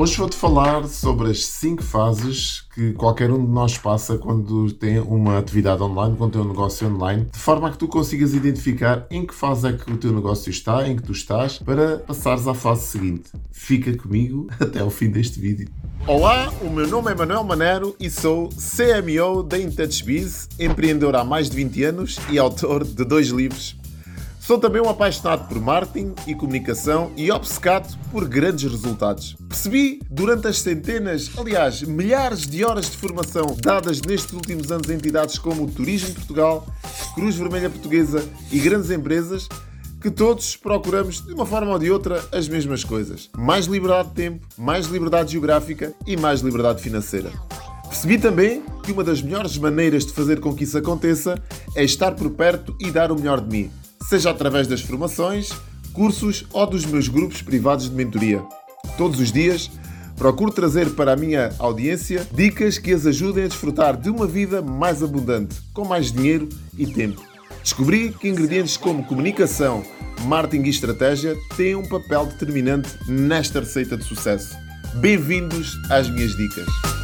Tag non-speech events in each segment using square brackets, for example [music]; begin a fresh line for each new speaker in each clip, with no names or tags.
Hoje vou-te falar sobre as 5 fases que qualquer um de nós passa quando tem uma atividade online, quando tem um negócio online, de forma a que tu consigas identificar em que fase é que o teu negócio está, em que tu estás, para passares à fase seguinte. Fica comigo [laughs] até o fim deste vídeo.
Olá, o meu nome é Manuel Manero e sou CMO da InTouchBiz, empreendedor há mais de 20 anos e autor de dois livros Sou também um apaixonado por marketing e comunicação e obcecado por grandes resultados. Percebi durante as centenas, aliás, milhares de horas de formação dadas nestes últimos anos a entidades como o Turismo Portugal, Cruz Vermelha Portuguesa e grandes empresas que todos procuramos, de uma forma ou de outra, as mesmas coisas: mais liberdade de tempo, mais liberdade geográfica e mais liberdade financeira. Percebi também que uma das melhores maneiras de fazer com que isso aconteça é estar por perto e dar o melhor de mim seja através das formações, cursos ou dos meus grupos privados de mentoria. Todos os dias procuro trazer para a minha audiência dicas que as ajudem a desfrutar de uma vida mais abundante, com mais dinheiro e tempo. Descobri que ingredientes como comunicação, marketing e estratégia têm um papel determinante nesta receita de sucesso. Bem-vindos às minhas dicas.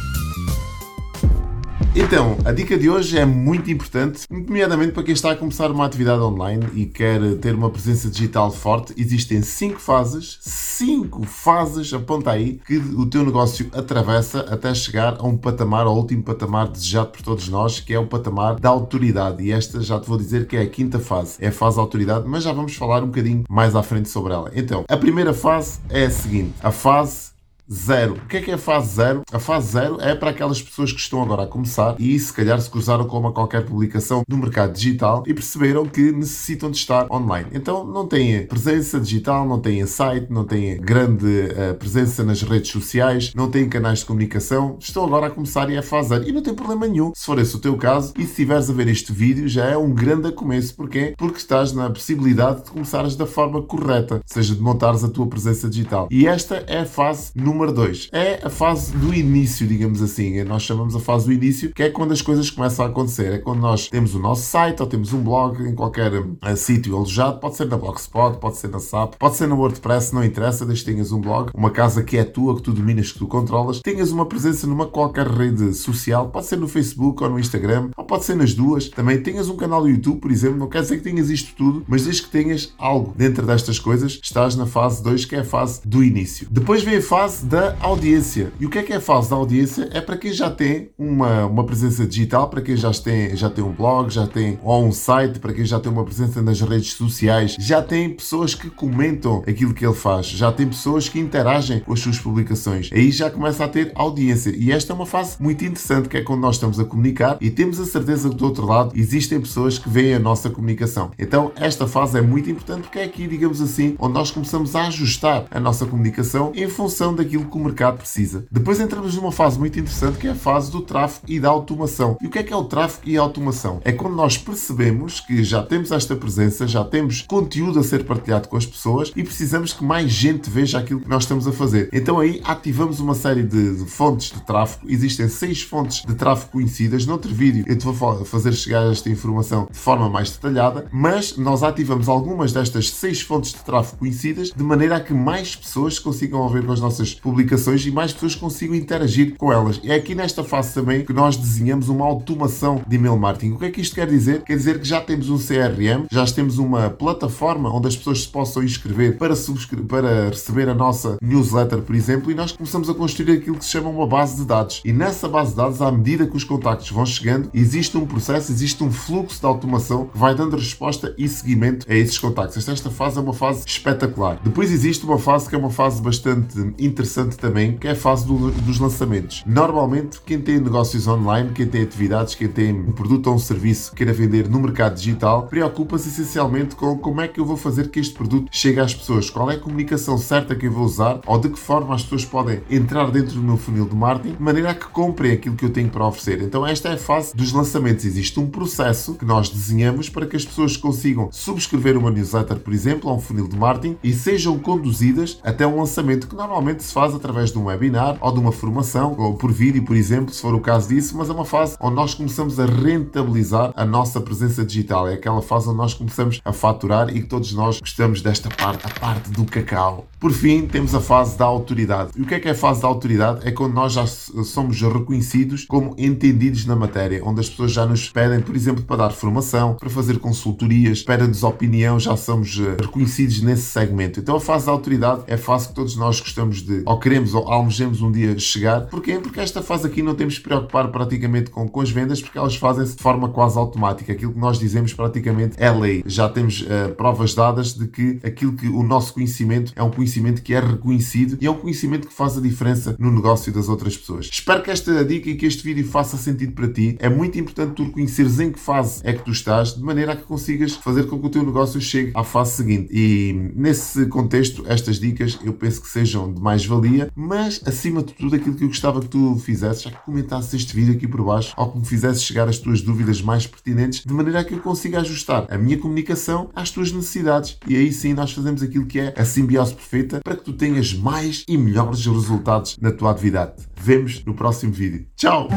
Então, a dica de hoje é muito importante, nomeadamente para quem está a começar uma atividade online e quer ter uma presença digital forte. Existem cinco fases, cinco fases, aponta aí, que o teu negócio atravessa até chegar a um patamar, ao último patamar desejado por todos nós, que é o patamar da autoridade. E esta já te vou dizer que é a quinta fase, é a fase da autoridade, mas já vamos falar um bocadinho mais à frente sobre ela. Então, a primeira fase é a seguinte: a fase Zero. O que é que é a fase zero? A fase zero é para aquelas pessoas que estão agora a começar e se calhar se cruzaram com uma qualquer publicação no mercado digital e perceberam que necessitam de estar online. Então não têm presença digital, não têm site, não têm grande uh, presença nas redes sociais, não têm canais de comunicação, estão agora a começar e é a fase zero. E não tem problema nenhum se for esse o teu caso e se estiveres a ver este vídeo já é um grande começo. Porquê? Porque estás na possibilidade de começares da forma correta, seja de montares a tua presença digital. E esta é a fase número número 2 é a fase do início, digamos assim. Nós chamamos a fase do início, que é quando as coisas começam a acontecer. É quando nós temos o nosso site ou temos um blog em qualquer uh, sítio alojado, pode ser na Blogspot, pode ser na SAP, pode ser no WordPress, não interessa, desde que tenhas um blog, uma casa que é tua, que tu dominas, que tu controlas, tenhas uma presença numa qualquer rede social, pode ser no Facebook ou no Instagram, ou pode ser nas duas. Também tenhas um canal do YouTube, por exemplo, não quer dizer que tenhas isto tudo, mas desde que tenhas algo dentro destas coisas, estás na fase 2, que é a fase do início. Depois vem a fase da audiência. E o que é que é fase da audiência? É para quem já tem uma, uma presença digital, para quem já tem, já tem um blog, já tem ou um site, para quem já tem uma presença nas redes sociais, já tem pessoas que comentam aquilo que ele faz, já tem pessoas que interagem com as suas publicações. Aí já começa a ter audiência. E esta é uma fase muito interessante, que é quando nós estamos a comunicar e temos a certeza que do outro lado existem pessoas que veem a nossa comunicação. Então, esta fase é muito importante porque é aqui, digamos assim, onde nós começamos a ajustar a nossa comunicação em função daquilo que o mercado precisa. Depois entramos numa fase muito interessante que é a fase do tráfego e da automação. E o que é que é o tráfego e a automação? É quando nós percebemos que já temos esta presença, já temos conteúdo a ser partilhado com as pessoas e precisamos que mais gente veja aquilo que nós estamos a fazer. Então aí ativamos uma série de, de fontes de tráfego. Existem seis fontes de tráfego conhecidas. Noutro vídeo eu te vou fazer chegar esta informação de forma mais detalhada, mas nós ativamos algumas destas seis fontes de tráfego conhecidas de maneira a que mais pessoas consigam ver com as nossas publicações e mais pessoas consigam interagir com elas. É aqui nesta fase também que nós desenhamos uma automação de email marketing. O que é que isto quer dizer? Quer dizer que já temos um CRM, já temos uma plataforma onde as pessoas se possam inscrever para, para receber a nossa newsletter, por exemplo, e nós começamos a construir aquilo que se chama uma base de dados. E nessa base de dados, à medida que os contactos vão chegando, existe um processo, existe um fluxo de automação que vai dando resposta e seguimento a esses contactos. Esta fase é uma fase espetacular. Depois existe uma fase que é uma fase bastante interessante também, que é a fase do, dos lançamentos. Normalmente, quem tem negócios online, quem tem atividades, quem tem um produto ou um serviço que queira vender no mercado digital, preocupa-se essencialmente com como é que eu vou fazer que este produto chegue às pessoas, qual é a comunicação certa que eu vou usar ou de que forma as pessoas podem entrar dentro do meu funil de marketing de maneira a que comprem aquilo que eu tenho para oferecer. Então, esta é a fase dos lançamentos. Existe um processo que nós desenhamos para que as pessoas consigam subscrever uma newsletter, por exemplo, ou um funil de marketing e sejam conduzidas até um lançamento que normalmente se faz fase através de um webinar ou de uma formação, ou por vídeo, por exemplo, se for o caso disso, mas é uma fase onde nós começamos a rentabilizar a nossa presença digital. É aquela fase onde nós começamos a faturar e que todos nós gostamos desta parte, a parte do cacau. Por fim, temos a fase da autoridade. E o que é que é a fase da autoridade? É quando nós já somos reconhecidos como entendidos na matéria, onde as pessoas já nos pedem, por exemplo, para dar formação, para fazer consultorias, pedem-nos opinião, já somos eh, reconhecidos nesse segmento. Então a fase da autoridade é a fase que todos nós gostamos de, ou queremos, ou almejamos um dia chegar. Porquê? Porque esta fase aqui não temos que preocupar praticamente com, com as vendas, porque elas fazem-se de forma quase automática. Aquilo que nós dizemos praticamente é lei. Já temos uh, provas dadas de que aquilo que o nosso conhecimento é um conhecimento que é reconhecido e é um conhecimento que faz a diferença no negócio das outras pessoas. Espero que esta dica e que este vídeo faça sentido para ti. É muito importante tu reconheceres em que fase é que tu estás, de maneira a que consigas fazer com que o teu negócio chegue à fase seguinte. E nesse contexto, estas dicas eu penso que sejam de mais valia, mas acima de tudo, aquilo que eu gostava que tu fizesses, já que comentasses este vídeo aqui por baixo, ou que me fizesses chegar as tuas dúvidas mais pertinentes, de maneira a que eu consiga ajustar a minha comunicação às tuas necessidades. E aí sim nós fazemos aquilo que é a simbiose perfeita para que tu tenhas mais e melhores resultados na tua atividade. Vemos no próximo vídeo. Tchau!